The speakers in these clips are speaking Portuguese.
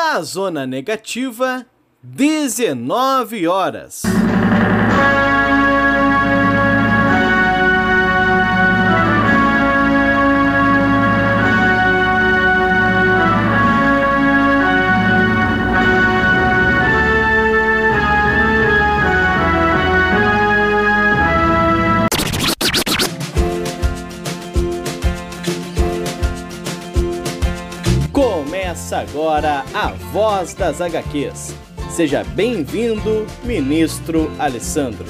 Na zona negativa, 19 horas. Agora a Voz das HQs. Seja bem-vindo, ministro Alessandro.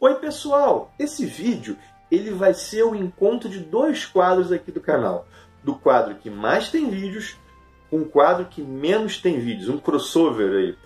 Oi pessoal, esse vídeo ele vai ser o encontro de dois quadros aqui do canal. Do quadro que mais tem vídeos, com um quadro que menos tem vídeos, um crossover aí.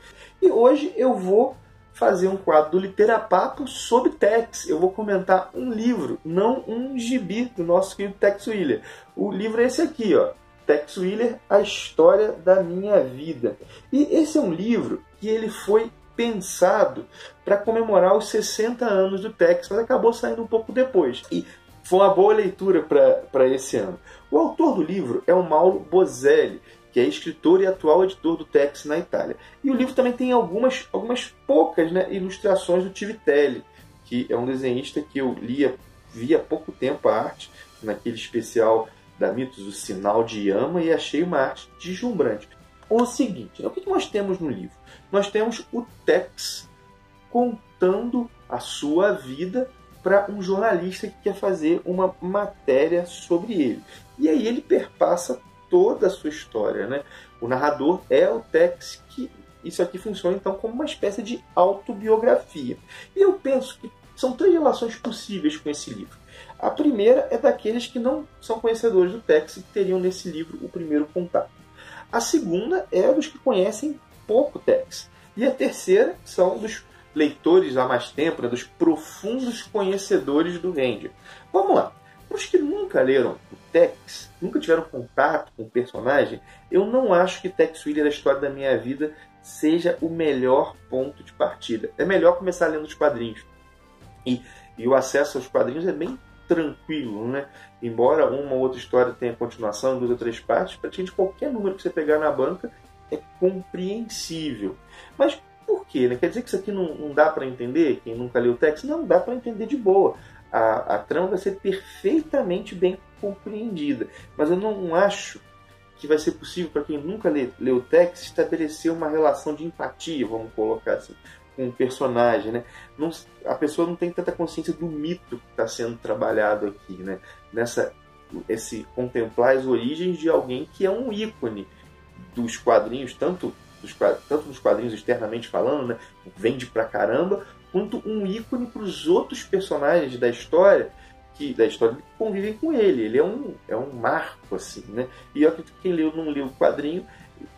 E hoje eu vou fazer um quadro do Literapapo sobre Tex. Eu vou comentar um livro, não um gibi do nosso querido Tex Willer. O livro é esse aqui, ó. Tex Willer, A História da Minha Vida. E esse é um livro que ele foi pensado para comemorar os 60 anos do Tex, mas acabou saindo um pouco depois. E foi uma boa leitura para esse ano. O autor do livro é o Mauro Bozelli, que é escritor e atual editor do Tex na Itália. E o livro também tem algumas, algumas poucas né, ilustrações do Tivitelli, que é um desenhista que eu lia, vi há pouco tempo a arte, naquele especial da Mitos, o Sinal de Yama, e achei uma arte deslumbrante. O seguinte, o que nós temos no livro? Nós temos o Tex contando a sua vida para um jornalista que quer fazer uma matéria sobre ele. E aí ele perpassa toda a sua história. Né? O narrador é o Tex, que isso aqui funciona então como uma espécie de autobiografia. E eu penso que são três relações possíveis com esse livro. A primeira é daqueles que não são conhecedores do Tex e teriam nesse livro o primeiro contato. A segunda é dos que conhecem pouco Tex. E a terceira são dos leitores há mais tempo, né, dos profundos conhecedores do Ranger. Vamos lá. Para os que nunca leram o Tex, nunca tiveram contato com o personagem, eu não acho que Tex Willer, a história da minha vida, seja o melhor ponto de partida. É melhor começar lendo os quadrinhos. E, e o acesso aos quadrinhos é bem tranquilo, né? Embora uma ou outra história tenha continuação, duas ou três partes, praticamente qualquer número que você pegar na banca é compreensível. Mas por quê? Né? Quer dizer que isso aqui não, não dá para entender? Quem nunca leu o texto? Não, dá para entender de boa. A, a trama vai ser perfeitamente bem compreendida. Mas eu não acho que vai ser possível para quem nunca leu o texto estabelecer uma relação de empatia, vamos colocar assim, o personagem, né? Não, a pessoa não tem tanta consciência do mito que está sendo trabalhado aqui, né? Nessa esse contemplar as origens de alguém que é um ícone dos quadrinhos, tanto dos, tanto dos quadrinhos externamente falando, né? Vende pra caramba, quanto um ícone para os outros personagens da história que da história que convivem com ele. Ele é um é um marco assim, né? E eu acredito que quem leu não leu o quadrinho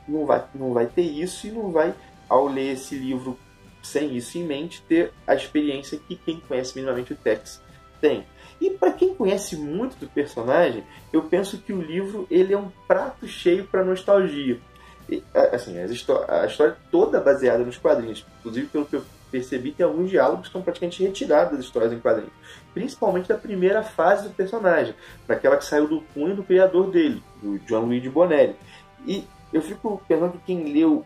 não vai não vai ter isso e não vai ao ler esse livro sem isso em mente, ter a experiência que quem conhece minimamente o Tex tem. E para quem conhece muito do personagem, eu penso que o livro ele é um prato cheio para nostalgia. E, assim, a história toda baseada nos quadrinhos, inclusive pelo que eu percebi, tem alguns diálogos que estão praticamente retirados das histórias em quadrinhos, principalmente da primeira fase do personagem, daquela que saiu do punho do criador dele, do John Luigi Bonelli. E eu fico pensando que quem leu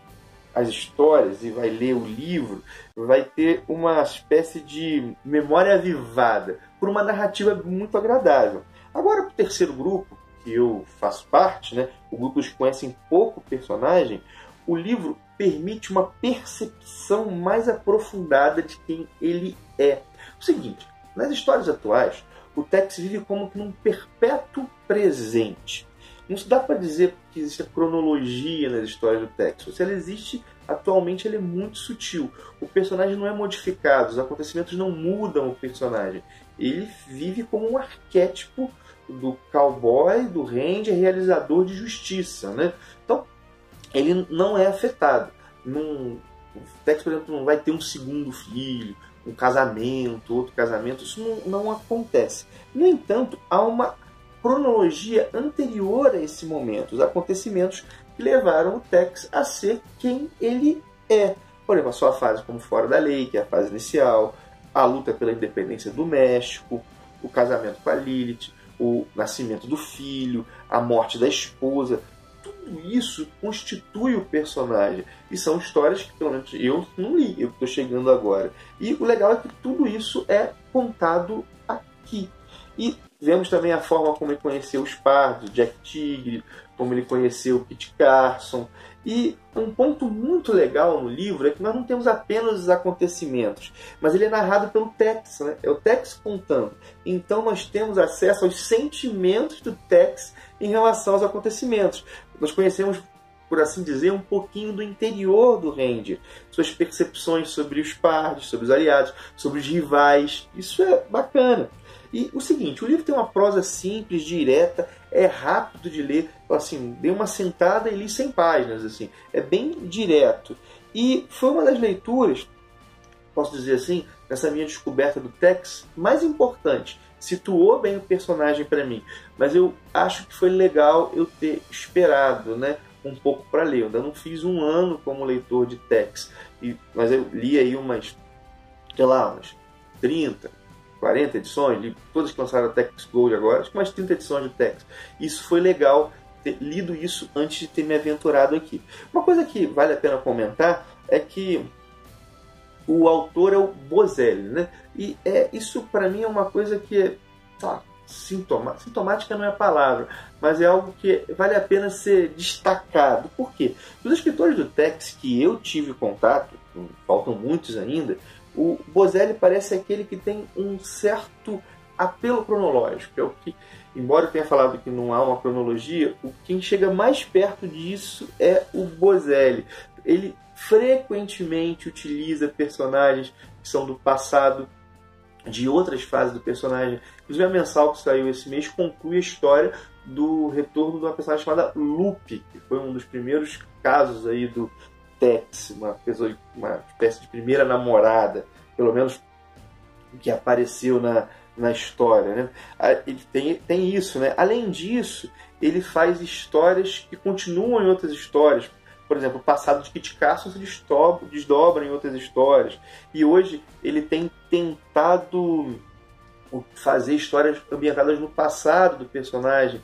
as histórias e vai ler o livro, vai ter uma espécie de memória avivada por uma narrativa muito agradável. Agora, para o terceiro grupo, que eu faço parte, né, o grupo que conhecem pouco personagem, o livro permite uma percepção mais aprofundada de quem ele é. O seguinte, nas histórias atuais, o Tex vive como que num perpétuo presente. Não se dá para dizer que existe a cronologia nas histórias do Tex. Se ela existe, atualmente ele é muito sutil. O personagem não é modificado, os acontecimentos não mudam o personagem. Ele vive como um arquétipo do cowboy, do ranger, realizador de justiça. Né? Então, ele não é afetado. Num, o Tex, por exemplo, não vai ter um segundo filho, um casamento, outro casamento. Isso não, não acontece. No entanto, há uma cronologia anterior a esse momento, os acontecimentos levaram o Tex a ser quem ele é. Por exemplo, a sua fase como fora da lei, que é a fase inicial, a luta pela independência do México, o casamento com a Lilith, o nascimento do filho, a morte da esposa. Tudo isso constitui o personagem. E são histórias que, pelo menos, eu não li, eu estou chegando agora. E o legal é que tudo isso é contado aqui. E vemos também a forma como ele conheceu os pardos, Jack Tigre, como ele conheceu Kit Carson. E um ponto muito legal no livro é que nós não temos apenas os acontecimentos, mas ele é narrado pelo Tex, né? é o Tex contando. Então nós temos acesso aos sentimentos do Tex em relação aos acontecimentos. Nós conhecemos, por assim dizer, um pouquinho do interior do Ranger, suas percepções sobre os pardos, sobre os aliados, sobre os rivais. Isso é bacana. E o seguinte, o livro tem uma prosa simples, direta, é rápido de ler, assim, dei uma sentada e li 100 páginas, assim, é bem direto. E foi uma das leituras, posso dizer assim, nessa minha descoberta do Tex, mais importante. Situou bem o personagem para mim, mas eu acho que foi legal eu ter esperado, né? um pouco para ler. Eu ainda não fiz um ano como leitor de Tex, mas eu li aí umas, sei lá, umas 30, 40 edições, li todas que lançaram a Tex Gold agora, acho que mais 30 edições de Tex. Isso foi legal ter lido isso antes de ter me aventurado aqui. Uma coisa que vale a pena comentar é que o autor é o Bozelli, né? E é, isso para mim é uma coisa que é tá, sintoma, sintomática não é a palavra, mas é algo que vale a pena ser destacado. Por quê? Os escritores do Tex que eu tive contato, faltam muitos ainda, o Bozelli parece aquele que tem um certo apelo cronológico, é o que, embora eu tenha falado que não há uma cronologia, o quem chega mais perto disso é o Bozelli. Ele frequentemente utiliza personagens que são do passado de outras fases do personagem. Inclusive a mensal que saiu esse mês conclui a história do retorno de uma personagem chamada Lupe, que foi um dos primeiros casos aí do Tex, uma, pessoa, uma espécie de primeira namorada, pelo menos que apareceu na, na história. Né? Ele tem, tem isso. Né? Além disso, ele faz histórias que continuam em outras histórias. Por exemplo, o passado de Kit Carson se desdobra, desdobra em outras histórias. E hoje ele tem tentado fazer histórias ambientadas no passado do personagem,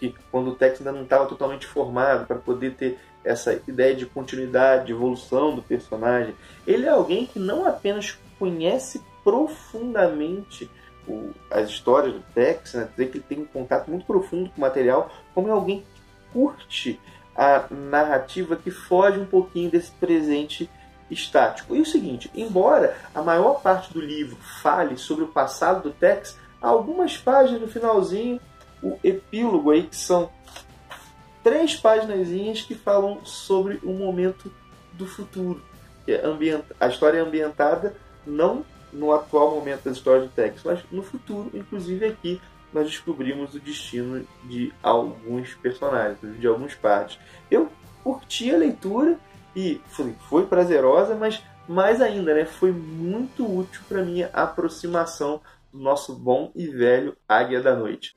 que quando o Tex ainda não estava totalmente formado, para poder ter essa ideia de continuidade, de evolução do personagem. Ele é alguém que não apenas conhece profundamente o, as histórias do Tex, né? dizer que ele tem um contato muito profundo com o material, como é alguém que curte a narrativa que foge um pouquinho desse presente estático. E o seguinte, embora a maior parte do livro fale sobre o passado do Tex, algumas páginas no finalzinho, o epílogo aí que são três páginas que falam sobre o momento do futuro. É a história é ambientada não no atual momento das histórias do Tex, mas no futuro, inclusive aqui nós descobrimos o destino de alguns personagens, de alguns partes. Eu curti a leitura e foi, foi prazerosa, mas mais ainda, né, foi muito útil para minha aproximação do nosso bom e velho Águia da Noite.